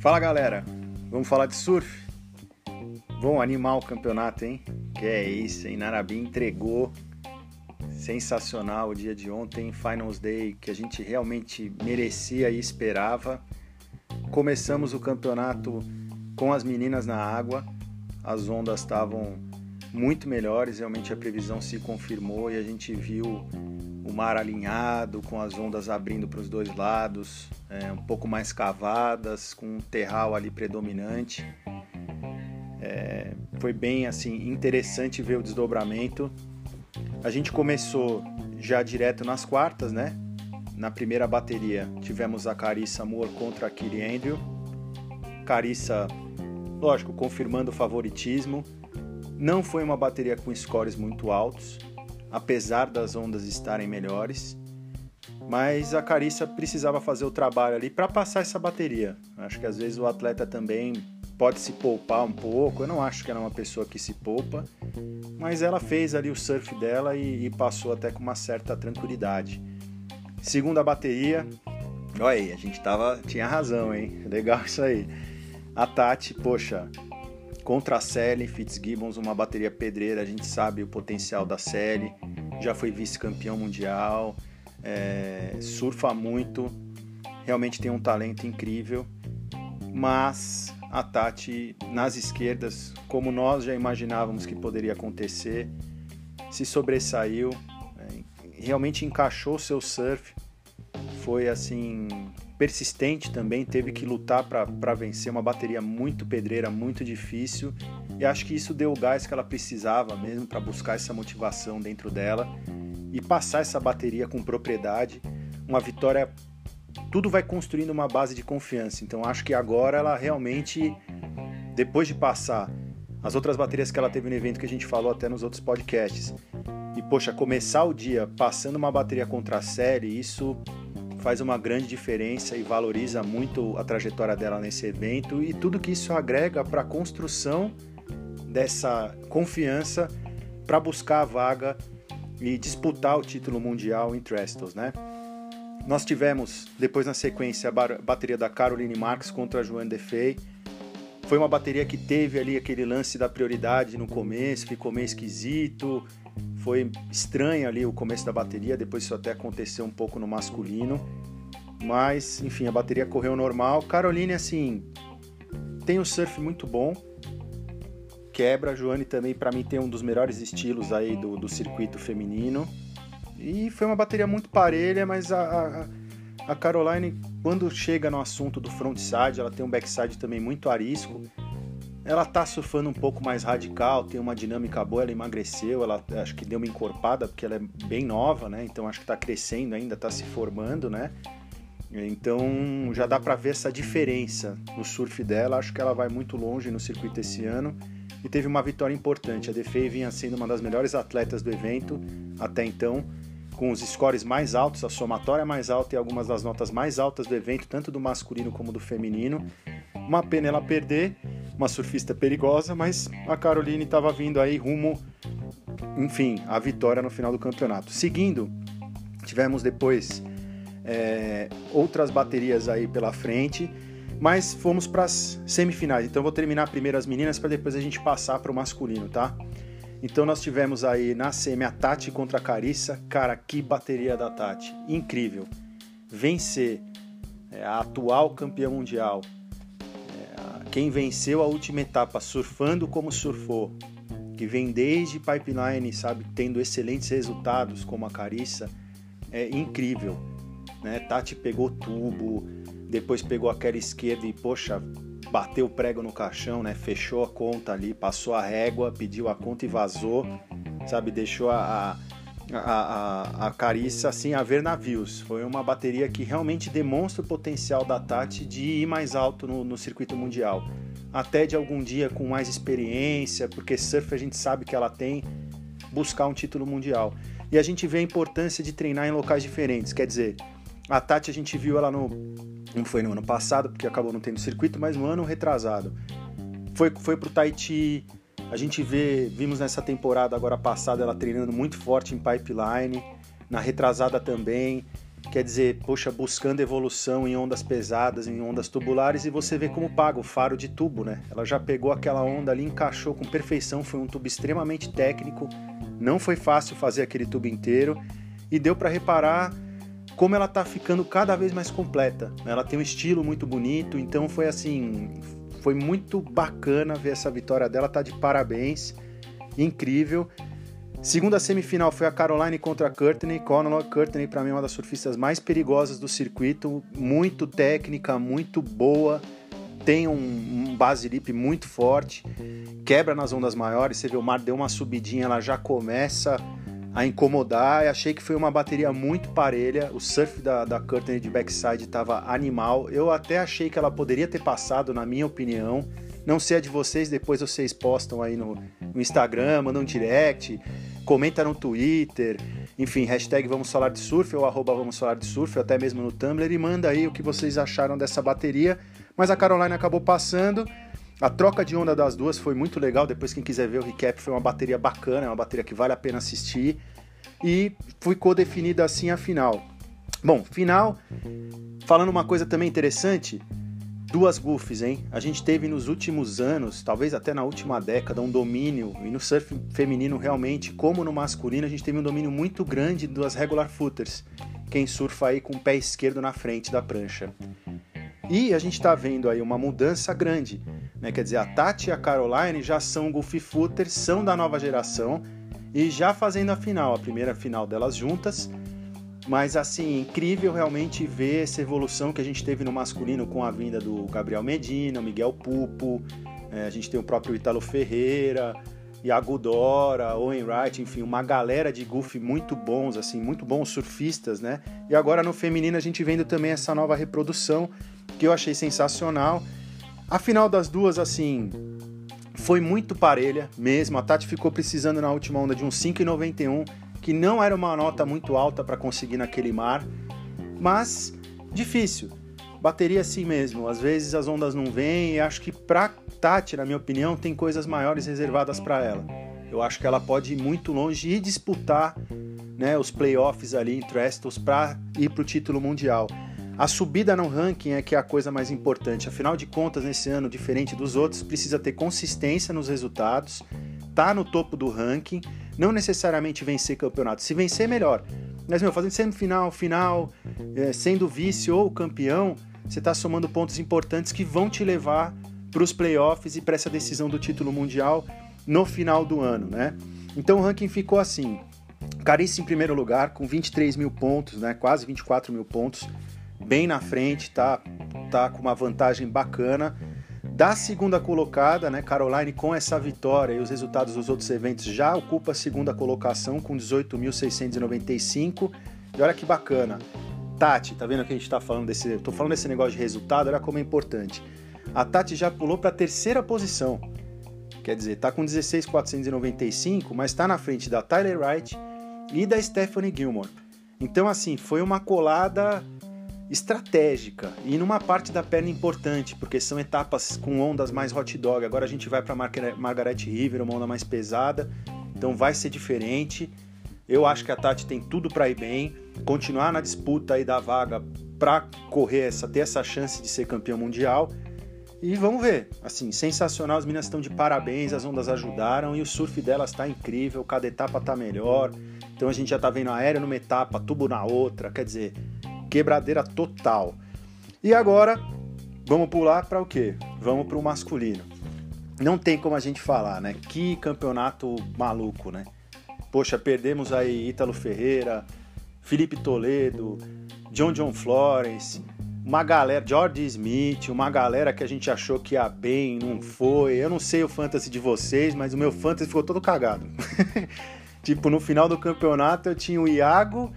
Fala galera, vamos falar de surf? Vamos animar o campeonato, hein? Que é isso, hein? Narabi entregou. Sensacional o dia de ontem, Finals Day, que a gente realmente merecia e esperava. Começamos o campeonato com as meninas na água, as ondas estavam muito melhores, realmente a previsão se confirmou e a gente viu o mar alinhado, com as ondas abrindo para os dois lados, é, um pouco mais cavadas, com um terral ali predominante. É, foi bem assim interessante ver o desdobramento. A gente começou já direto nas quartas, né? Na primeira bateria tivemos a Carissa Moore contra a Kiri Andrew. Carissa, lógico, confirmando o favoritismo. Não foi uma bateria com scores muito altos, apesar das ondas estarem melhores. Mas a Carissa precisava fazer o trabalho ali para passar essa bateria. Acho que às vezes o atleta também pode se poupar um pouco. Eu não acho que ela é uma pessoa que se poupa, mas ela fez ali o surf dela e, e passou até com uma certa tranquilidade. Segunda bateria, olha aí, a gente tava, tinha razão, hein? Legal isso aí. A Tati, poxa, contra a Sally Fitzgibbons, uma bateria pedreira, a gente sabe o potencial da Sally, já foi vice-campeão mundial, é, surfa muito, realmente tem um talento incrível, mas a Tati nas esquerdas, como nós já imaginávamos que poderia acontecer, se sobressaiu, é, realmente encaixou seu surf, foi assim persistente também, teve que lutar para vencer uma bateria muito pedreira, muito difícil. E acho que isso deu o gás que ela precisava mesmo para buscar essa motivação dentro dela e passar essa bateria com propriedade. Uma vitória, tudo vai construindo uma base de confiança. Então acho que agora ela realmente, depois de passar as outras baterias que ela teve no evento que a gente falou até nos outros podcasts, e poxa, começar o dia passando uma bateria contra a série, isso faz uma grande diferença e valoriza muito a trajetória dela nesse evento e tudo que isso agrega para a construção dessa confiança para buscar a vaga e disputar o título mundial em Trestles, né? Nós tivemos depois na sequência a bateria da Caroline Marx contra a Joanne Defey. Foi uma bateria que teve ali aquele lance da prioridade no começo, ficou meio esquisito, foi estranho ali o começo da bateria, depois isso até aconteceu um pouco no masculino. Mas, enfim, a bateria correu normal. Caroline, assim, tem um surf muito bom. Quebra, Joane também, para mim, tem um dos melhores estilos aí do, do circuito feminino. E foi uma bateria muito parelha, mas a, a, a Caroline, quando chega no assunto do frontside, ela tem um backside também muito arisco. Ela tá surfando um pouco mais radical, tem uma dinâmica boa, ela emagreceu, ela acho que deu uma encorpada porque ela é bem nova, né? Então acho que tá crescendo ainda, tá se formando, né? Então já dá para ver essa diferença no surf dela. Acho que ela vai muito longe no circuito esse ano e teve uma vitória importante. A Defei vinha sendo uma das melhores atletas do evento até então, com os scores mais altos, a somatória mais alta e algumas das notas mais altas do evento, tanto do masculino como do feminino. Uma pena ela perder, uma surfista perigosa, mas a Caroline estava vindo aí rumo, enfim, a vitória no final do campeonato. Seguindo, tivemos depois é, outras baterias aí pela frente, mas fomos para as semifinais. Então vou terminar primeiro as meninas para depois a gente passar para o masculino, tá? Então nós tivemos aí na semi a Tati contra a Carissa. Cara, que bateria da Tati! Incrível! Vencer é, a atual campeã mundial quem venceu a última etapa surfando como surfou, que vem desde pipeline, sabe, tendo excelentes resultados como a Carissa, é incrível. Né? Tati pegou tubo, depois pegou aquela esquerda e, poxa, bateu o prego no caixão, né? Fechou a conta ali, passou a régua, pediu a conta e vazou, sabe? Deixou a, a, a, a Carissa assim a ver navios. Foi uma bateria que realmente demonstra o potencial da Tati de ir mais alto no, no circuito mundial. Até de algum dia com mais experiência, porque surf a gente sabe que ela tem, buscar um título mundial. E a gente vê a importância de treinar em locais diferentes. Quer dizer, a Tati a gente viu ela no. Não foi no ano passado, porque acabou não tendo circuito, mas no ano retrasado. Foi, foi pro Tahiti, a gente vê, vimos nessa temporada agora passada ela treinando muito forte em pipeline, na retrasada também. quer dizer, poxa, buscando evolução em ondas pesadas, em ondas tubulares, e você vê como paga o faro de tubo, né? Ela já pegou aquela onda ali, encaixou com perfeição, foi um tubo extremamente técnico, não foi fácil fazer aquele tubo inteiro, e deu para reparar como ela tá ficando cada vez mais completa. Né? Ela tem um estilo muito bonito, então foi assim, foi muito bacana ver essa vitória dela, tá de parabéns, incrível. Segunda semifinal foi a Caroline contra a Courtney. Conor Courtney, para mim, é uma das surfistas mais perigosas do circuito. Muito técnica, muito boa. Tem um, um base lip muito forte. Quebra nas ondas maiores. Você vê o mar deu uma subidinha, ela já começa a incomodar. Eu achei que foi uma bateria muito parelha. O surf da, da Courtney de backside estava animal. Eu até achei que ela poderia ter passado, na minha opinião. Não sei a de vocês, depois vocês postam aí no, no Instagram, mandam um direct comenta no Twitter, enfim, hashtag Vamos Falar de Surf ou arroba Vamos Falar de Surf, até mesmo no Tumblr, e manda aí o que vocês acharam dessa bateria. Mas a Caroline acabou passando. A troca de onda das duas foi muito legal. Depois, quem quiser ver o recap, foi uma bateria bacana, é uma bateria que vale a pena assistir. E ficou definida assim a final. Bom, final. Falando uma coisa também interessante, duas goofs, hein? A gente teve nos últimos anos, talvez até na última década, um domínio, e no surf feminino realmente, como no masculino, a gente teve um domínio muito grande das regular footers, quem surfa aí com o pé esquerdo na frente da prancha. E a gente está vendo aí uma mudança grande, né? Quer dizer, a Tati e a Caroline já são goofy footers, são da nova geração, e já fazendo a final, a primeira final delas juntas, mas assim, incrível realmente ver essa evolução que a gente teve no masculino com a vinda do Gabriel Medina, Miguel Pupo, é, a gente tem o próprio Italo Ferreira, Iago Dora, Owen Wright, enfim, uma galera de golfe muito bons, assim, muito bons surfistas, né? E agora no feminino a gente vendo também essa nova reprodução que eu achei sensacional. A final das duas, assim, foi muito parelha mesmo. A Tati ficou precisando na última onda de um 5,91 que não era uma nota muito alta para conseguir naquele mar, mas difícil. Bateria assim mesmo, às vezes as ondas não vêm e acho que para Tati, na minha opinião, tem coisas maiores reservadas para ela. Eu acho que ela pode ir muito longe e disputar né, os playoffs ali em Trestles para ir para o título mundial. A subida no ranking é que é a coisa mais importante. Afinal de contas, nesse ano, diferente dos outros, precisa ter consistência nos resultados, tá no topo do ranking não necessariamente vencer campeonato. Se vencer, melhor. Mas, meu, fazendo semifinal, final, é, sendo vice ou campeão, você está somando pontos importantes que vão te levar para os playoffs e para essa decisão do título mundial no final do ano, né? Então o ranking ficou assim: Carice em primeiro lugar, com 23 mil pontos, né? Quase 24 mil pontos, bem na frente, tá, tá com uma vantagem bacana da segunda colocada, né, Caroline, com essa vitória e os resultados dos outros eventos, já ocupa a segunda colocação com 18.695. E olha que bacana. Tati, tá vendo que a gente tá falando desse. Tô falando desse negócio de resultado, olha como é importante. A Tati já pulou para a terceira posição. Quer dizer, tá com 16.495, mas está na frente da Tyler Wright e da Stephanie Gilmore. Então, assim, foi uma colada estratégica e numa parte da perna importante, porque são etapas com ondas mais hot dog. Agora a gente vai para Margaret River, uma onda mais pesada, então vai ser diferente. Eu acho que a Tati tem tudo para ir bem, continuar na disputa aí da vaga para correr essa, ter essa chance de ser campeão mundial. E vamos ver, assim, sensacional, as meninas estão de parabéns, as ondas ajudaram e o surf delas está incrível, cada etapa está melhor. Então a gente já está vendo aéreo numa etapa, tubo na outra, quer dizer, quebradeira total. E agora, vamos pular para o quê? Vamos para o masculino. Não tem como a gente falar, né? Que campeonato maluco, né? Poxa, perdemos aí Ítalo Ferreira, Felipe Toledo, John John Flores, uma galera, George Smith, uma galera que a gente achou que ia bem, não foi. Eu não sei o fantasy de vocês, mas o meu fantasy ficou todo cagado. tipo, no final do campeonato eu tinha o Iago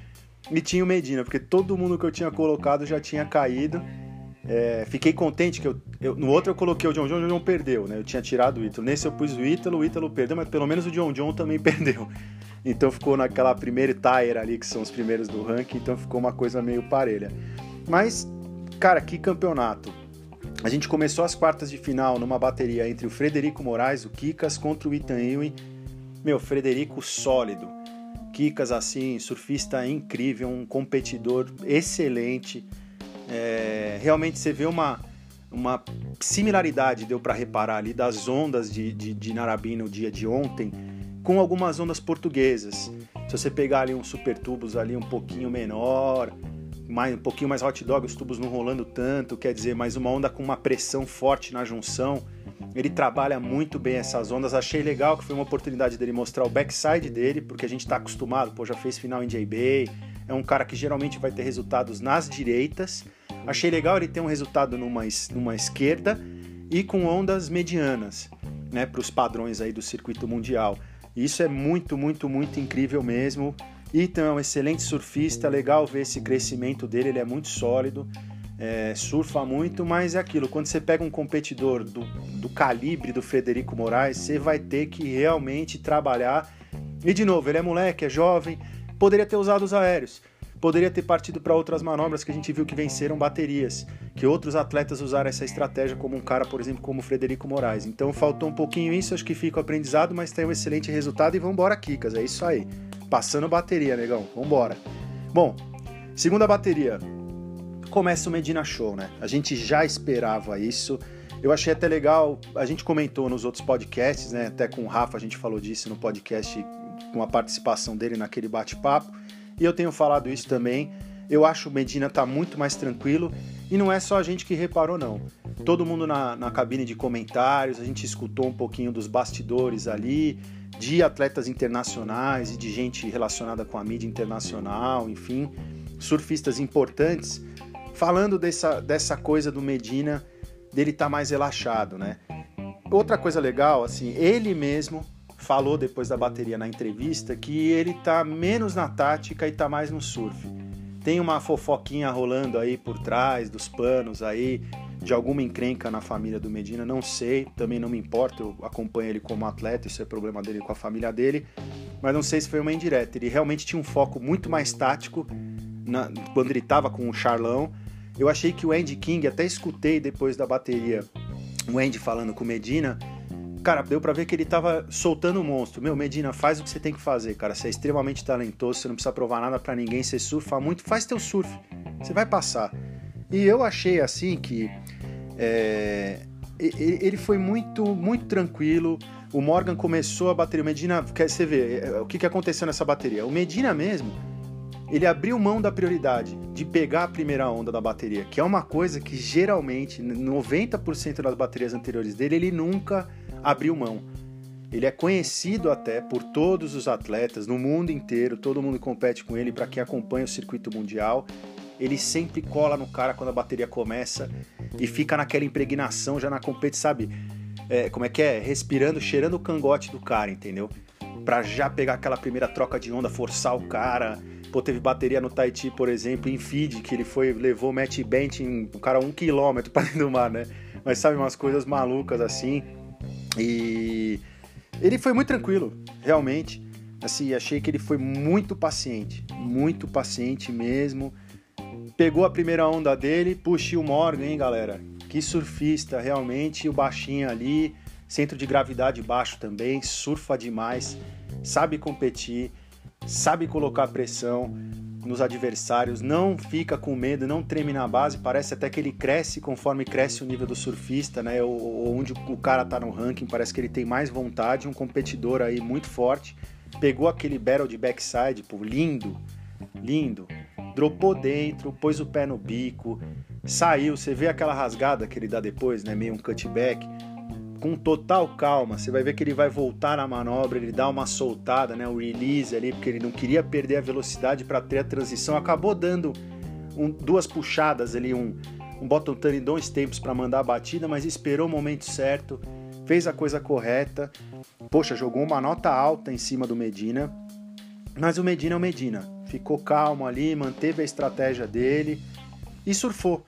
e tinha o Medina, porque todo mundo que eu tinha colocado já tinha caído. É, fiquei contente que eu, eu, no outro eu coloquei o John John, o John John perdeu, né? Eu tinha tirado o Ítalo. Nesse eu pus o Ítalo, o Ítalo perdeu, mas pelo menos o John John também perdeu. Então ficou naquela primeira tire ali, que são os primeiros do ranking, então ficou uma coisa meio parelha. Mas, cara, que campeonato. A gente começou as quartas de final numa bateria entre o Frederico Moraes, o Kikas, contra o Ethan Ewing. Meu, Frederico sólido Kikas, assim, surfista incrível, um competidor excelente. É, realmente você vê uma, uma similaridade, deu para reparar ali, das ondas de, de, de no dia de ontem com algumas ondas portuguesas. Se você pegar ali um super tubos ali um pouquinho menor, mais, um pouquinho mais hot dog, os tubos não rolando tanto, quer dizer, mais uma onda com uma pressão forte na junção. Ele trabalha muito bem essas ondas. Achei legal que foi uma oportunidade dele mostrar o backside dele, porque a gente está acostumado, pô, já fez final em J-Bay. É um cara que geralmente vai ter resultados nas direitas. Achei legal ele ter um resultado numa, numa esquerda e com ondas medianas, né, para os padrões aí do circuito mundial. Isso é muito, muito, muito incrível mesmo. Ethan é um excelente surfista, legal ver esse crescimento dele, ele é muito sólido, é, surfa muito, mas é aquilo, quando você pega um competidor do, do calibre do Frederico Moraes, você vai ter que realmente trabalhar. E de novo, ele é moleque, é jovem, poderia ter usado os aéreos poderia ter partido para outras manobras que a gente viu que venceram baterias, que outros atletas usaram essa estratégia, como um cara, por exemplo, como o Frederico Moraes. Então faltou um pouquinho isso, acho que fica o aprendizado, mas tem um excelente resultado e vambora, Kikas, é isso aí. Passando bateria, negão, vambora. Bom, segunda bateria, começa o Medina Show, né? A gente já esperava isso. Eu achei até legal, a gente comentou nos outros podcasts, né? Até com o Rafa a gente falou disso no podcast com a participação dele naquele bate-papo e eu tenho falado isso também. Eu acho o Medina tá muito mais tranquilo e não é só a gente que reparou, não. Todo mundo na, na cabine de comentários, a gente escutou um pouquinho dos bastidores ali, de atletas internacionais e de gente relacionada com a mídia internacional, enfim, surfistas importantes, falando dessa, dessa coisa do Medina, dele estar tá mais relaxado, né? Outra coisa legal, assim, ele mesmo falou depois da bateria na entrevista que ele tá menos na tática e tá mais no surf. Tem uma fofoquinha rolando aí por trás dos panos aí de alguma encrenca na família do Medina, não sei, também não me importa, eu acompanho ele como atleta, isso é problema dele com a família dele, mas não sei se foi uma indireta. Ele realmente tinha um foco muito mais tático na, quando ele estava com o Charlão. Eu achei que o Andy King, até escutei depois da bateria, o Andy falando com o Medina, cara, deu pra ver que ele tava soltando o monstro. Meu, Medina, faz o que você tem que fazer, cara. Você é extremamente talentoso, você não precisa provar nada para ninguém, você surfa muito, faz teu surf. Você vai passar. E eu achei assim que é, ele foi muito, muito tranquilo. O Morgan começou a bateria. O Medina, você ver é, o que aconteceu nessa bateria? O Medina mesmo, ele abriu mão da prioridade de pegar a primeira onda da bateria, que é uma coisa que geralmente, 90% das baterias anteriores dele, ele nunca abriu mão. Ele é conhecido até por todos os atletas no mundo inteiro, todo mundo compete com ele, para quem acompanha o circuito mundial. Ele sempre cola no cara quando a bateria começa e fica naquela impregnação já na competição, sabe? É, como é que é? Respirando, cheirando o cangote do cara, entendeu? Pra já pegar aquela primeira troca de onda, forçar o cara. Pô, teve bateria no Tahiti, por exemplo, em feed, que ele foi, levou o match bent em o cara um quilômetro para dentro do mar, né? Mas sabe, umas coisas malucas assim. E ele foi muito tranquilo, realmente. Assim, achei que ele foi muito paciente, muito paciente mesmo. Pegou a primeira onda dele, puxou o Morgan, hein, galera? Que surfista, realmente. O baixinho ali, centro de gravidade baixo também, surfa demais, sabe competir, sabe colocar pressão nos adversários, não fica com medo, não treme na base, parece até que ele cresce conforme cresce o nível do surfista, né? Ou, onde o cara tá no ranking, parece que ele tem mais vontade, um competidor aí muito forte. Pegou aquele battle de backside, pô, lindo, lindo. Dropou dentro, pôs o pé no bico, saiu, você vê aquela rasgada que ele dá depois, né? Meio um cutback com total calma. Você vai ver que ele vai voltar na manobra, ele dá uma soltada, né, o release ali, porque ele não queria perder a velocidade para ter a transição. Acabou dando um, duas puxadas ali, um, um bottom turn em dois tempos para mandar a batida, mas esperou o momento certo, fez a coisa correta. Poxa, jogou uma nota alta em cima do Medina, mas o Medina é o Medina. Ficou calmo ali, manteve a estratégia dele e surfou.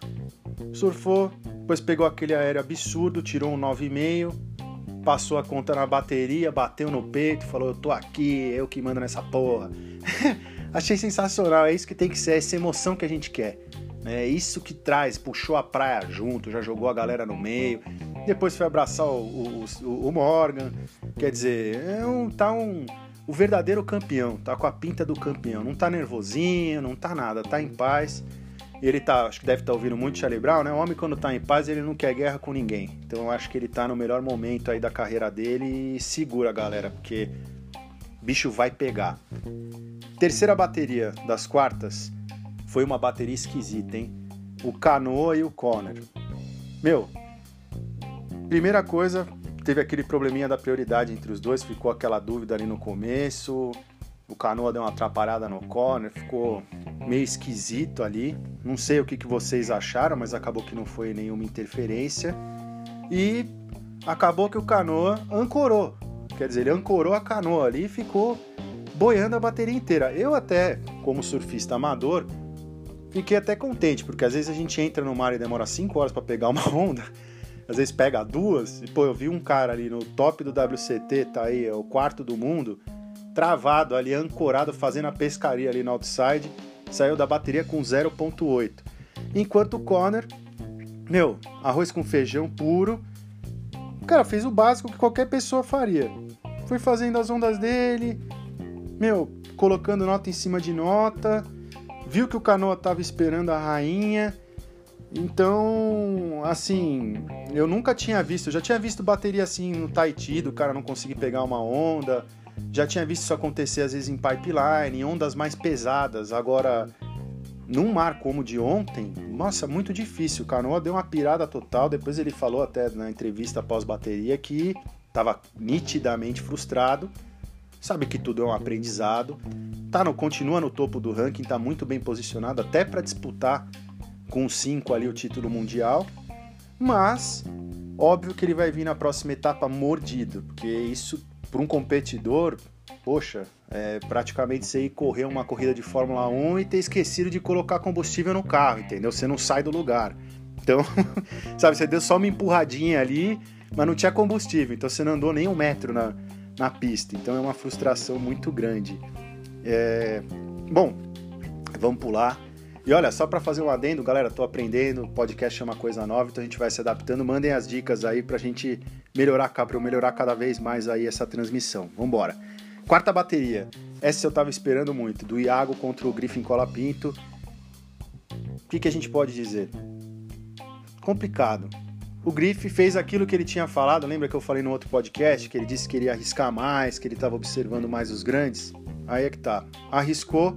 Surfou, depois pegou aquele aéreo absurdo, tirou um 9,5, passou a conta na bateria, bateu no peito, falou: Eu tô aqui, eu que mando nessa porra. Achei sensacional, é isso que tem que ser, é essa emoção que a gente quer. É isso que traz, puxou a praia junto, já jogou a galera no meio, depois foi abraçar o, o, o Morgan. Quer dizer, é um, tá um, o verdadeiro campeão, tá com a pinta do campeão, não tá nervosinho, não tá nada, tá em paz. Ele tá, acho que deve estar tá ouvindo muito Charlie Brown, né? O homem quando tá em paz, ele não quer guerra com ninguém. Então eu acho que ele tá no melhor momento aí da carreira dele e segura, galera, porque bicho vai pegar. Terceira bateria das quartas foi uma bateria esquisita, hein? O Canoa e o Conner. Meu, primeira coisa, teve aquele probleminha da prioridade entre os dois, ficou aquela dúvida ali no começo. O Canoa deu uma atrapalhada no corner, ficou meio esquisito ali. Não sei o que, que vocês acharam, mas acabou que não foi nenhuma interferência. E acabou que o Canoa ancorou. Quer dizer, ele ancorou a canoa ali e ficou boiando a bateria inteira. Eu até, como surfista amador, fiquei até contente, porque às vezes a gente entra no mar e demora 5 horas para pegar uma onda às vezes pega duas. E, pô, eu vi um cara ali no top do WCT, tá aí, é o quarto do mundo, travado ali, ancorado, fazendo a pescaria ali no outside, saiu da bateria com 0.8. Enquanto o Conner, meu, arroz com feijão puro, cara fez o básico que qualquer pessoa faria. Foi fazendo as ondas dele, meu, colocando nota em cima de nota, viu que o canoa tava esperando a rainha, então, assim, eu nunca tinha visto, já tinha visto bateria assim no Tahiti, do cara não conseguir pegar uma onda, já tinha visto isso acontecer às vezes em pipeline, em ondas mais pesadas. Agora, num mar como o de ontem, nossa, muito difícil. O Canoa deu uma pirada total. Depois ele falou até na entrevista pós-bateria que estava nitidamente frustrado. Sabe que tudo é um aprendizado. Tá no, continua no topo do ranking, tá muito bem posicionado até para disputar com 5 ali o título mundial, mas óbvio que ele vai vir na próxima etapa mordido, porque isso para um competidor, poxa, é praticamente você ir correr uma corrida de Fórmula 1 e ter esquecido de colocar combustível no carro, entendeu? Você não sai do lugar. Então, sabe, você deu só uma empurradinha ali, mas não tinha combustível, então você não andou nem um metro na, na pista. Então é uma frustração muito grande. É... Bom, vamos pular e olha, só para fazer um adendo, galera, tô aprendendo, podcast é uma coisa nova, então a gente vai se adaptando. Mandem as dicas aí pra gente melhorar, pra eu melhorar cada vez mais aí essa transmissão. Vambora. Quarta bateria. Essa eu tava esperando muito, do Iago contra o Griffin Colapinto. O que, que a gente pode dizer? Complicado. O Griff fez aquilo que ele tinha falado, lembra que eu falei no outro podcast, que ele disse que ele ia arriscar mais, que ele estava observando mais os grandes? Aí é que tá. Arriscou,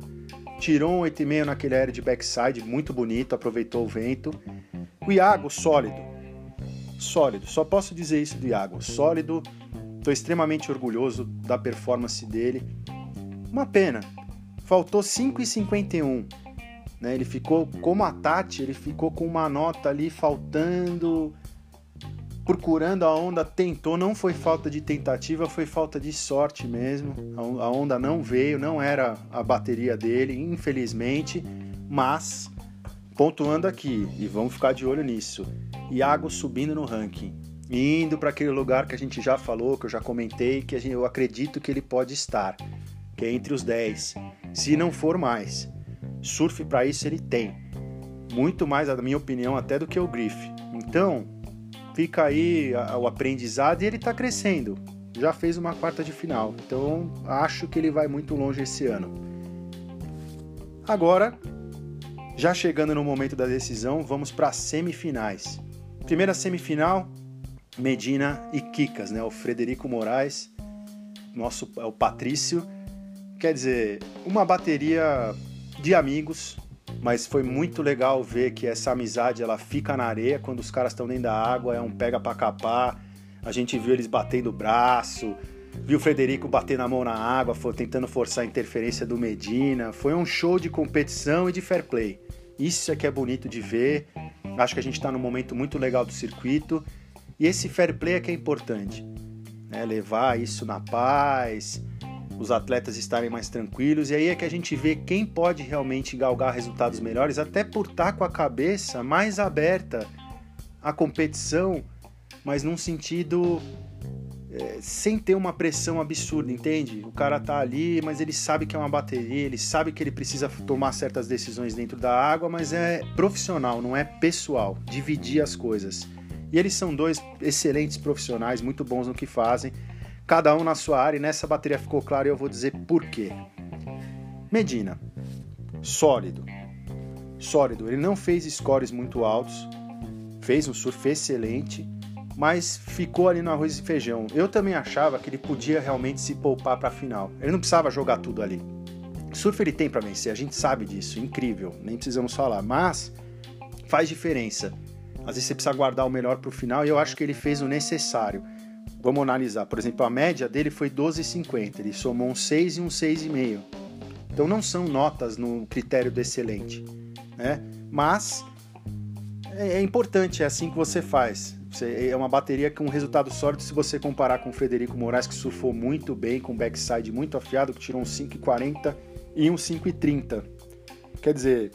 tirou um 8,5 naquele aéreo de backside, muito bonito, aproveitou o vento. O Iago, sólido. Sólido, só posso dizer isso do Iago. Sólido, estou extremamente orgulhoso da performance dele. Uma pena, faltou 5,51. Né? Ele ficou, como a Tati, ele ficou com uma nota ali faltando procurando a onda, tentou, não foi falta de tentativa, foi falta de sorte mesmo. A onda não veio, não era a bateria dele, infelizmente, mas pontuando aqui e vamos ficar de olho nisso. Iago subindo no ranking, indo para aquele lugar que a gente já falou, que eu já comentei, que eu acredito que ele pode estar, que é entre os 10, se não for mais. Surf para isso ele tem. Muito mais, na minha opinião, até do que o Griff. Então, fica aí o aprendizado e ele está crescendo. Já fez uma quarta de final, então acho que ele vai muito longe esse ano. Agora, já chegando no momento da decisão, vamos para as semifinais. Primeira semifinal, Medina e Kikas, né? O Frederico Moraes, nosso é o Patrício. Quer dizer, uma bateria de amigos, mas foi muito legal ver que essa amizade ela fica na areia quando os caras estão dentro da água, é um pega para capar. A gente viu eles batendo o braço, viu o Frederico batendo a mão na água, tentando forçar a interferência do Medina. Foi um show de competição e de fair play. Isso é que é bonito de ver. Acho que a gente está num momento muito legal do circuito e esse fair play é que é importante. Né? Levar isso na paz, os atletas estarem mais tranquilos, e aí é que a gente vê quem pode realmente galgar resultados melhores, até por estar com a cabeça mais aberta à competição, mas num sentido é, sem ter uma pressão absurda, entende? O cara tá ali, mas ele sabe que é uma bateria, ele sabe que ele precisa tomar certas decisões dentro da água, mas é profissional, não é pessoal, dividir as coisas. E eles são dois excelentes profissionais, muito bons no que fazem cada um na sua área, e nessa bateria ficou claro e eu vou dizer por quê. Medina, sólido, sólido. Ele não fez scores muito altos, fez um surf excelente, mas ficou ali no arroz e feijão. Eu também achava que ele podia realmente se poupar para a final. Ele não precisava jogar tudo ali. Surf ele tem para vencer, a gente sabe disso, incrível, nem precisamos falar, mas faz diferença. Às vezes você precisa guardar o melhor para o final e eu acho que ele fez o necessário. Vamos analisar, por exemplo, a média dele foi 12,50, ele somou um 6 e um 6,5. Então não são notas no critério do excelente né? Mas é, é importante, é assim que você faz. É uma bateria com um resultado sólido se você comparar com o Frederico Moraes, que surfou muito bem, com backside muito afiado, que tirou um 5,40 e um 5,30. Quer dizer,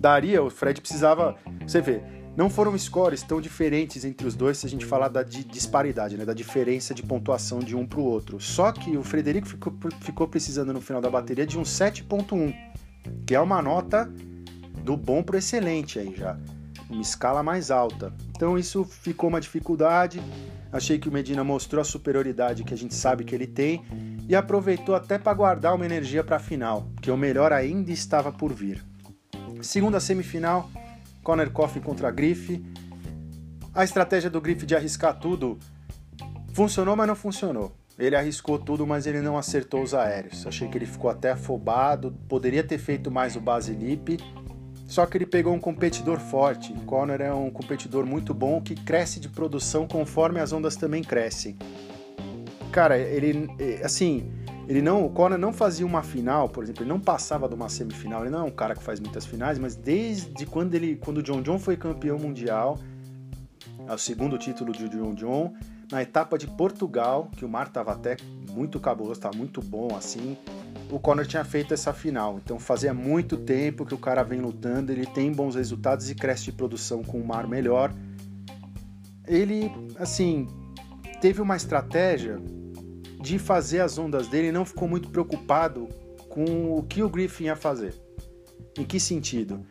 daria, o Fred precisava. Você vê, não foram scores tão diferentes entre os dois se a gente falar da disparidade, né, da diferença de pontuação de um para o outro. Só que o Frederico ficou, ficou precisando no final da bateria de um 7,1, que é uma nota do bom para excelente aí já, uma escala mais alta. Então isso ficou uma dificuldade. Achei que o Medina mostrou a superioridade que a gente sabe que ele tem e aproveitou até para guardar uma energia para a final, que o melhor ainda estava por vir. Segunda semifinal, Conor Coffey contra Griff. A estratégia do Griff de arriscar tudo funcionou, mas não funcionou. Ele arriscou tudo, mas ele não acertou os aéreos. Achei que ele ficou até afobado, poderia ter feito mais o base só que ele pegou um competidor forte. O Conor é um competidor muito bom que cresce de produção conforme as ondas também crescem. Cara, ele assim, ele não, o Conor não fazia uma final, por exemplo, ele não passava de uma semifinal. Ele não é um cara que faz muitas finais, mas desde quando ele, quando o John John foi campeão mundial, é o segundo título de John John, na etapa de Portugal, que o mar estava até muito cabuloso, estava muito bom assim o Conor tinha feito essa final. Então fazia muito tempo que o cara vem lutando, ele tem bons resultados e cresce de produção com um mar melhor. Ele, assim, teve uma estratégia de fazer as ondas dele não ficou muito preocupado com o que o Griffin ia fazer. Em que sentido?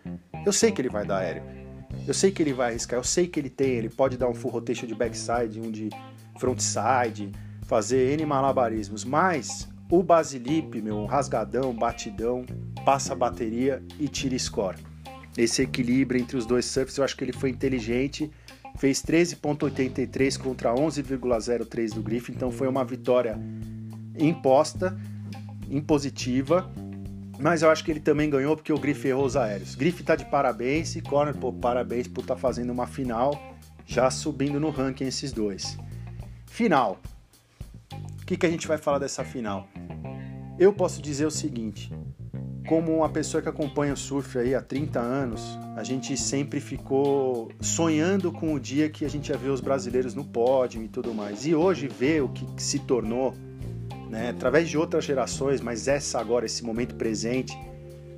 Eu sei que ele vai dar aéreo. Eu sei que ele vai arriscar, eu sei que ele tem, ele pode dar um full rotation de backside, um de frontside, fazer N malabarismos, mas o Basilip, meu, rasgadão, batidão, passa a bateria e tira score. Esse equilíbrio entre os dois surfs, eu acho que ele foi inteligente. Fez 13.83 contra 11,03 do Griffin, então foi uma vitória imposta, impositiva. Mas eu acho que ele também ganhou porque o Griff errou os aéreos. Griff tá de parabéns e Conor, pô, parabéns por estar tá fazendo uma final, já subindo no ranking esses dois. Final. O que, que a gente vai falar dessa final? Eu posso dizer o seguinte: como uma pessoa que acompanha o surf aí há 30 anos, a gente sempre ficou sonhando com o dia que a gente ia ver os brasileiros no pódio e tudo mais. E hoje ver o que se tornou, né, através de outras gerações, mas essa agora, esse momento presente,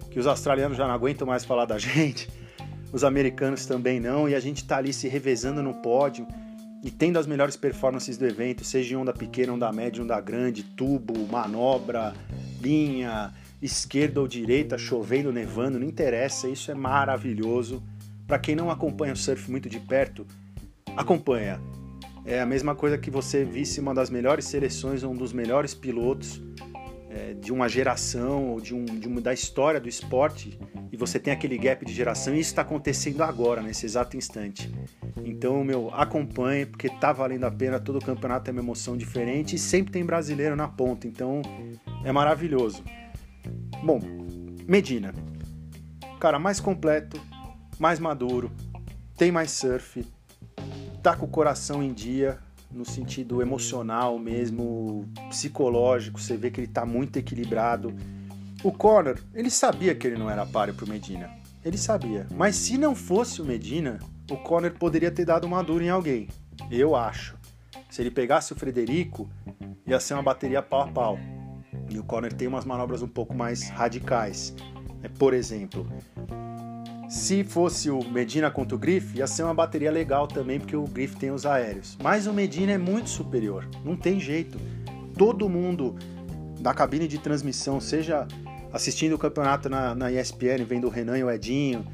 que os australianos já não aguentam mais falar da gente, os americanos também não, e a gente tá ali se revezando no pódio e tendo as melhores performances do evento, seja em onda pequena, onda média, onda grande, tubo, manobra, linha, esquerda ou direita, chovendo, nevando, não interessa, isso é maravilhoso. Para quem não acompanha o surf muito de perto, acompanha. É a mesma coisa que você visse uma das melhores seleções, um dos melhores pilotos é, de uma geração ou de, um, de uma, da história do esporte e você tem aquele gap de geração e isso está acontecendo agora, nesse exato instante. Então, meu, acompanhe, porque tá valendo a pena, todo campeonato tem uma emoção diferente e sempre tem brasileiro na ponta, então é maravilhoso. Bom, Medina, cara mais completo, mais maduro, tem mais surf, tá com o coração em dia, no sentido emocional mesmo, psicológico, você vê que ele tá muito equilibrado. O Conor, ele sabia que ele não era páreo pro Medina. Ele sabia. Mas se não fosse o Medina, o Conor poderia ter dado uma dura em alguém. Eu acho. Se ele pegasse o Frederico, ia ser uma bateria pau a pau. E o Conor tem umas manobras um pouco mais radicais. É, por exemplo, se fosse o Medina contra o Griff, ia ser uma bateria legal também, porque o Griff tem os aéreos. Mas o Medina é muito superior, não tem jeito. Todo mundo da cabine de transmissão, seja assistindo o campeonato na, na ESPN, vendo o Renan e o Edinho,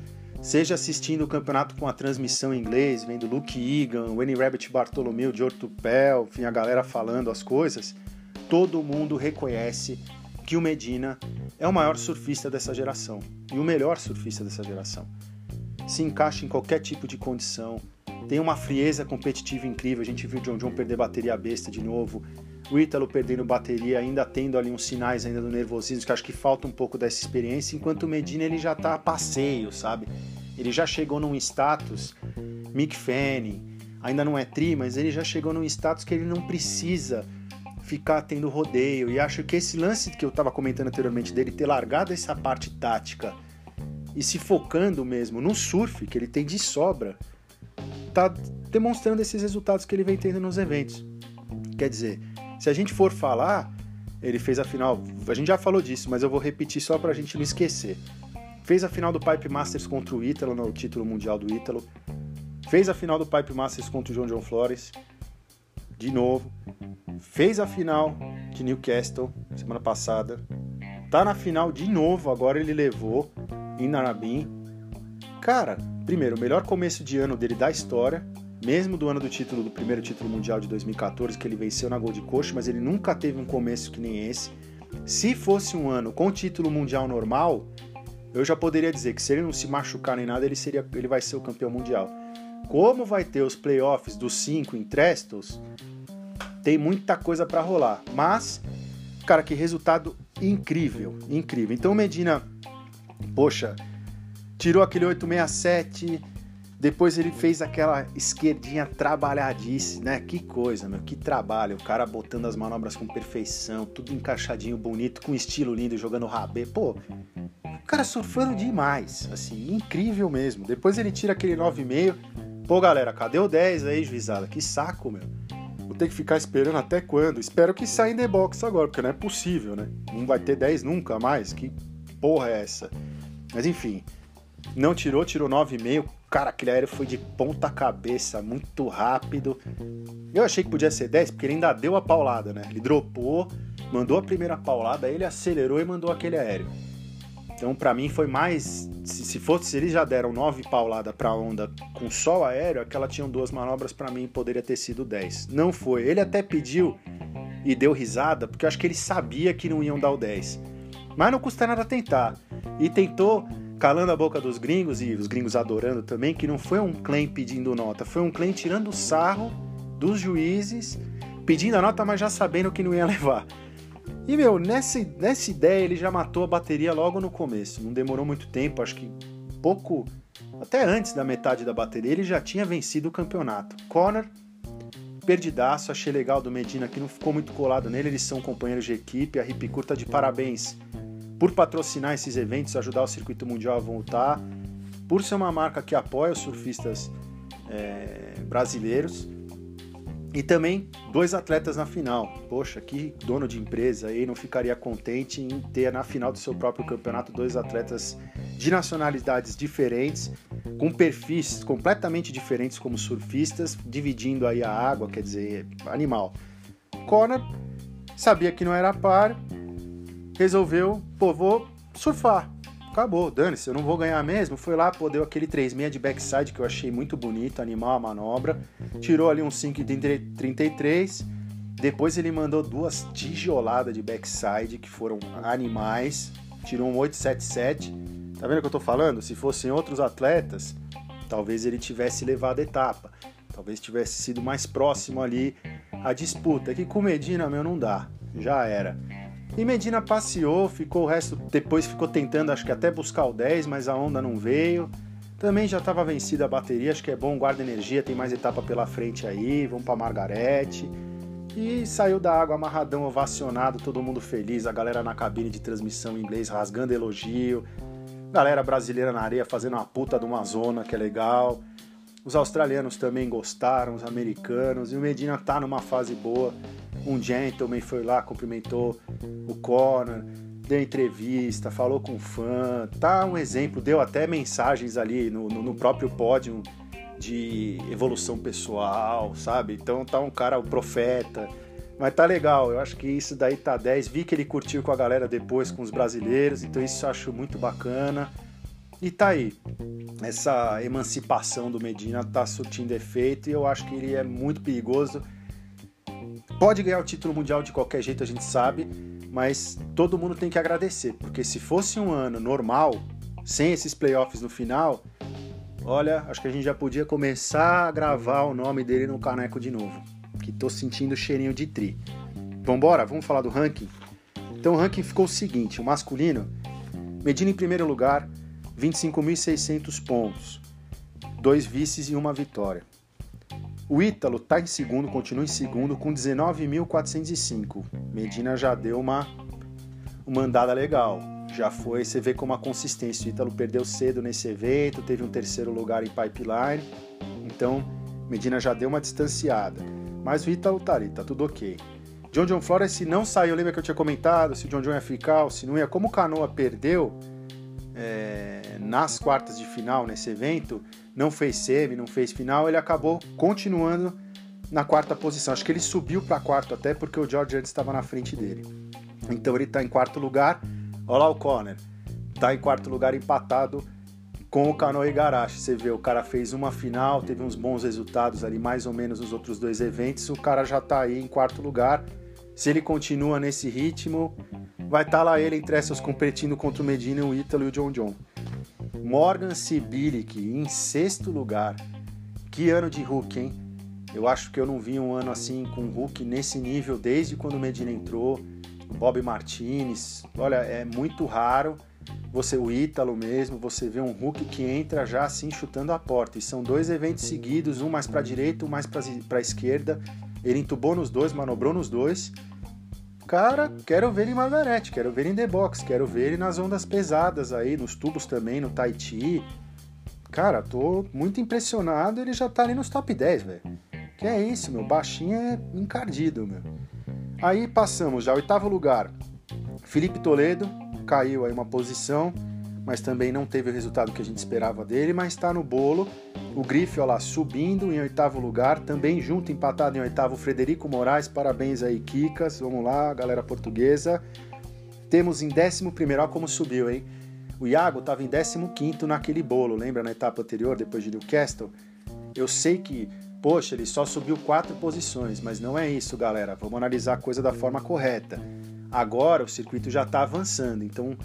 seja assistindo o campeonato com a transmissão em inglês, vendo Luke Egan, Wayne Rabbit Bartolomeu, George Tupel, enfim, a galera falando as coisas, todo mundo reconhece que o Medina é o maior surfista dessa geração e o melhor surfista dessa geração. Se encaixa em qualquer tipo de condição, tem uma frieza competitiva incrível. A gente viu o John John perder bateria besta de novo, o Ítalo perdendo bateria, ainda tendo ali uns sinais ainda do nervosismo, que acho que falta um pouco dessa experiência, enquanto o Medina ele já tá a passeio, sabe? Ele já chegou num status Mick Fanning, ainda não é tri, mas ele já chegou num status que ele não precisa ficar tendo rodeio. E acho que esse lance que eu estava comentando anteriormente dele ter largado essa parte tática e se focando mesmo no surf que ele tem de sobra, tá demonstrando esses resultados que ele vem tendo nos eventos. Quer dizer, se a gente for falar, ele fez a final, a gente já falou disso, mas eu vou repetir só para a gente não esquecer. Fez a final do Pipe Masters contra o Ítalo, no título mundial do Ítalo. Fez a final do Pipe Masters contra o João John Flores, de novo fez a final de Newcastle semana passada, tá na final de novo, agora ele levou em Narabim. Cara, primeiro, o melhor começo de ano dele da história, mesmo do ano do título, do primeiro título mundial de 2014, que ele venceu na Gold Coast, mas ele nunca teve um começo que nem esse. Se fosse um ano com título mundial normal, eu já poderia dizer que se ele não se machucar nem nada, ele, seria, ele vai ser o campeão mundial. Como vai ter os playoffs dos cinco em Trestles, tem muita coisa para rolar. Mas, cara, que resultado incrível, incrível. Então o Medina, poxa, tirou aquele 867, depois ele fez aquela esquerdinha trabalhadíssima, né? Que coisa, meu, que trabalho. O cara botando as manobras com perfeição, tudo encaixadinho, bonito, com estilo lindo, jogando rabê. Pô, o cara surfando demais, assim, incrível mesmo. Depois ele tira aquele 9,5. Pô, galera, cadê o 10 aí, juizada? Que saco, meu. Vou ter que ficar esperando até quando? Espero que saia em The Box agora, porque não é possível, né? Não vai ter 10 nunca mais. Que porra é essa? Mas enfim, não tirou, tirou 9,5. Cara, aquele aéreo foi de ponta cabeça, muito rápido. Eu achei que podia ser 10, porque ele ainda deu a paulada, né? Ele dropou, mandou a primeira paulada, ele acelerou e mandou aquele aéreo. Então, para mim, foi mais. Se, se fosse, se eles já deram nove pauladas para onda com sol aéreo, aquela tinham duas manobras, para mim poderia ter sido 10. Não foi. Ele até pediu e deu risada, porque eu acho que ele sabia que não iam dar o 10. Mas não custa nada tentar. E tentou, calando a boca dos gringos, e os gringos adorando também, que não foi um claim pedindo nota, foi um claim tirando o sarro dos juízes, pedindo a nota, mas já sabendo que não ia levar. E, meu, nessa, nessa ideia ele já matou a bateria logo no começo. Não demorou muito tempo, acho que pouco. Até antes da metade da bateria, ele já tinha vencido o campeonato. Connor, perdidaço, achei legal do Medina que não ficou muito colado nele, eles são companheiros de equipe. A Hip Curta de parabéns por patrocinar esses eventos, ajudar o circuito mundial a voltar, por ser uma marca que apoia os surfistas é, brasileiros. E também dois atletas na final. Poxa, que dono de empresa aí não ficaria contente em ter na final do seu próprio campeonato dois atletas de nacionalidades diferentes, com perfis completamente diferentes como surfistas, dividindo aí a água, quer dizer, animal. Conor sabia que não era par, resolveu, pô, vou surfar acabou, dane-se, eu não vou ganhar mesmo. Foi lá, pô, deu aquele 3,6 de backside que eu achei muito bonito, animal a manobra. Tirou ali um 5 de 33. Depois ele mandou duas tijoladas de backside que foram animais. Tirou um 877. Tá vendo o que eu tô falando? Se fossem outros atletas, talvez ele tivesse levado a etapa. Talvez tivesse sido mais próximo ali a disputa. Que com Medina, meu, não dá. Já era. E Medina passeou, ficou o resto, depois ficou tentando, acho que até buscar o 10, mas a onda não veio. Também já estava vencida a bateria, acho que é bom, guarda energia, tem mais etapa pela frente aí, vamos para Margarete. E saiu da água amarradão, ovacionado, todo mundo feliz, a galera na cabine de transmissão em inglês rasgando elogio, galera brasileira na areia fazendo uma puta de uma zona, que é legal. Os australianos também gostaram, os americanos, e o Medina tá numa fase boa um gentleman foi lá, cumprimentou o Conor, deu entrevista, falou com fã, tá um exemplo, deu até mensagens ali no, no, no próprio pódio de evolução pessoal, sabe? Então tá um cara, o um profeta. Mas tá legal, eu acho que isso daí tá 10. Vi que ele curtiu com a galera depois, com os brasileiros, então isso eu acho muito bacana. E tá aí. Essa emancipação do Medina tá surtindo efeito e eu acho que ele é muito perigoso. Pode ganhar o título mundial de qualquer jeito, a gente sabe, mas todo mundo tem que agradecer, porque se fosse um ano normal, sem esses playoffs no final, olha, acho que a gente já podia começar a gravar o nome dele no caneco de novo. Que tô sentindo cheirinho de tri. Vambora, vamos falar do ranking? Então o ranking ficou o seguinte: o masculino, Medina em primeiro lugar, 25.600 pontos, dois vices e uma vitória. O Ítalo está em segundo, continua em segundo com 19.405. Medina já deu uma, uma andada legal. Já foi, você vê como a consistência. O Ítalo perdeu cedo nesse evento, teve um terceiro lugar em pipeline. Então, Medina já deu uma distanciada. Mas o Ítalo tá ali, tá tudo ok. John John Flores, se não saiu, lembra que eu tinha comentado se o John John ia ficar se não ia. Como o Canoa perdeu é, nas quartas de final nesse evento, não fez semi, não fez final, ele acabou continuando na quarta posição. Acho que ele subiu para quarto até porque o George antes estava na frente dele. Então ele está em quarto lugar. Olha lá o Conner. Está em quarto lugar empatado com o Kanoe Igarashi. Você vê, o cara fez uma final, teve uns bons resultados ali, mais ou menos nos outros dois eventos. O cara já está aí em quarto lugar. Se ele continua nesse ritmo, vai estar tá lá ele entre essas competindo contra o Medina, o Ítalo e o John John. Morgan Sibilic em sexto lugar. Que ano de Hulk, hein? Eu acho que eu não vi um ano assim com Hulk nesse nível desde quando o Medina entrou. Bob Martinez, olha, é muito raro você o Ítalo mesmo, você vê um Hulk que entra já assim chutando a porta. E são dois eventos seguidos, um mais para direita, um mais para esquerda. Ele entubou nos dois, manobrou nos dois. Cara, quero ver ele em Margarete, quero ver ele em The Box, quero ver ele nas ondas pesadas aí, nos tubos também, no Tahiti. Cara, tô muito impressionado, ele já tá ali nos top 10, velho. Que é isso, meu, baixinho é encardido, meu. Aí passamos já, oitavo lugar. Felipe Toledo, caiu aí uma posição, mas também não teve o resultado que a gente esperava dele, mas está no bolo. O Grife, olha lá, subindo em oitavo lugar, também junto, empatado em oitavo, Frederico Moraes, parabéns aí, Kikas, vamos lá, galera portuguesa. Temos em décimo primeiro, olha como subiu, hein? O Iago estava em décimo quinto naquele bolo, lembra na etapa anterior, depois de Newcastle? Eu sei que, poxa, ele só subiu quatro posições, mas não é isso, galera. Vamos analisar a coisa da forma correta. Agora o circuito já está avançando, então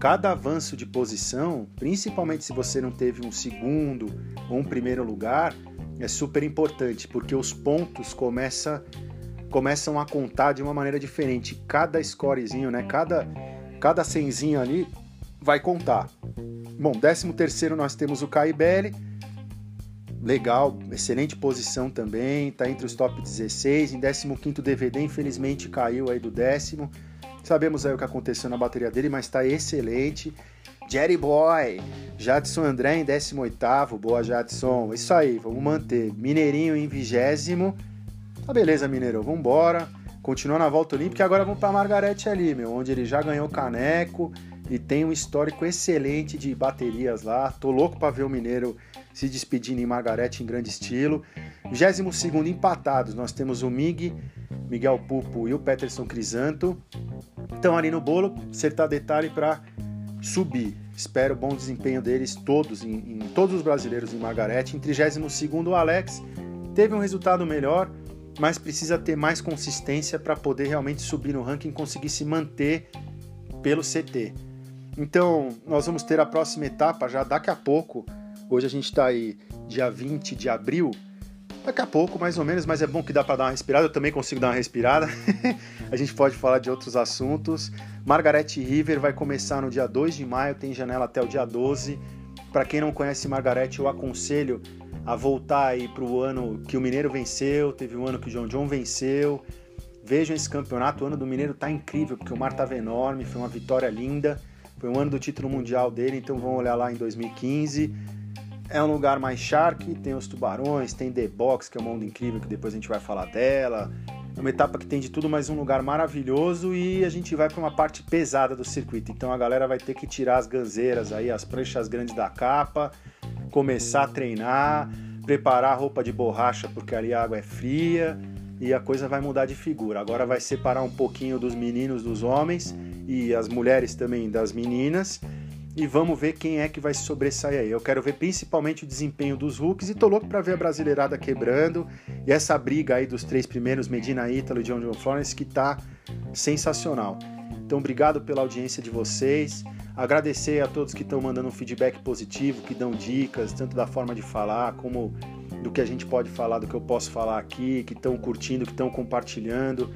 cada avanço de posição, principalmente se você não teve um segundo ou um primeiro lugar, é super importante, porque os pontos começa, começam a contar de uma maneira diferente. Cada scorezinho, né? Cada, cada cenzinho ali vai contar. Bom, 13 terceiro nós temos o Caibelli, legal, excelente posição também, tá entre os top 16. Em 15 DVD, infelizmente caiu aí do décimo. Sabemos aí o que aconteceu na bateria dele, mas está excelente. Jerry Boy, Jadson André em 18º, boa Jadson, isso aí, vamos manter. Mineirinho em 20 Tá beleza, Mineiro, vamos embora. Continua na volta olímpica e agora vamos para Margarete ali, meu, onde ele já ganhou caneco e tem um histórico excelente de baterias lá. Tô louco para ver o Mineiro se despedindo em Margarete em grande estilo. 22 empatados, nós temos o Mig, Miguel Pupo e o Peterson Crisanto estão ali no bolo, acertar detalhe para subir. Espero bom desempenho deles todos, em, em todos os brasileiros em Margarete. Em 32 o Alex teve um resultado melhor, mas precisa ter mais consistência para poder realmente subir no ranking e conseguir se manter pelo CT. Então, nós vamos ter a próxima etapa já daqui a pouco. Hoje a gente está aí dia 20 de abril. Daqui a pouco, mais ou menos, mas é bom que dá para dar uma respirada. Eu também consigo dar uma respirada. a gente pode falar de outros assuntos. Margaret River vai começar no dia 2 de maio, tem janela até o dia 12. Para quem não conhece Margaret, eu aconselho a voltar aí para o ano que o Mineiro venceu, teve um ano que o John John venceu. Vejam esse campeonato, o ano do Mineiro tá incrível, porque o mar tava enorme, foi uma vitória linda. Foi um ano do título mundial dele, então vamos olhar lá em 2015 é um lugar mais shark, tem os tubarões, tem The Box, que é um mundo incrível, que depois a gente vai falar dela. É uma etapa que tem de tudo, mas um lugar maravilhoso e a gente vai para uma parte pesada do circuito. Então a galera vai ter que tirar as ganzeiras aí, as pranchas grandes da capa, começar a treinar, preparar roupa de borracha porque ali a água é fria e a coisa vai mudar de figura. Agora vai separar um pouquinho dos meninos dos homens e as mulheres também das meninas e vamos ver quem é que vai se sobressair aí. Eu quero ver principalmente o desempenho dos rookies e tô louco para ver a brasileirada quebrando e essa briga aí dos três primeiros, Medina Ítalo e John John Florence, que tá sensacional. Então, obrigado pela audiência de vocês. Agradecer a todos que estão mandando um feedback positivo, que dão dicas, tanto da forma de falar, como do que a gente pode falar, do que eu posso falar aqui, que estão curtindo, que estão compartilhando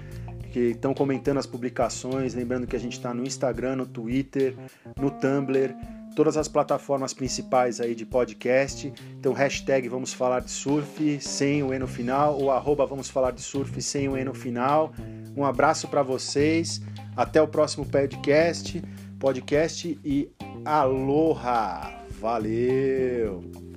que estão comentando as publicações. Lembrando que a gente está no Instagram, no Twitter, no Tumblr, todas as plataformas principais aí de podcast. Então, hashtag Vamos Falar de Surf sem o E no final, ou arroba Vamos Falar de Surf sem o E no final. Um abraço para vocês, até o próximo podcast, podcast e aloha! Valeu!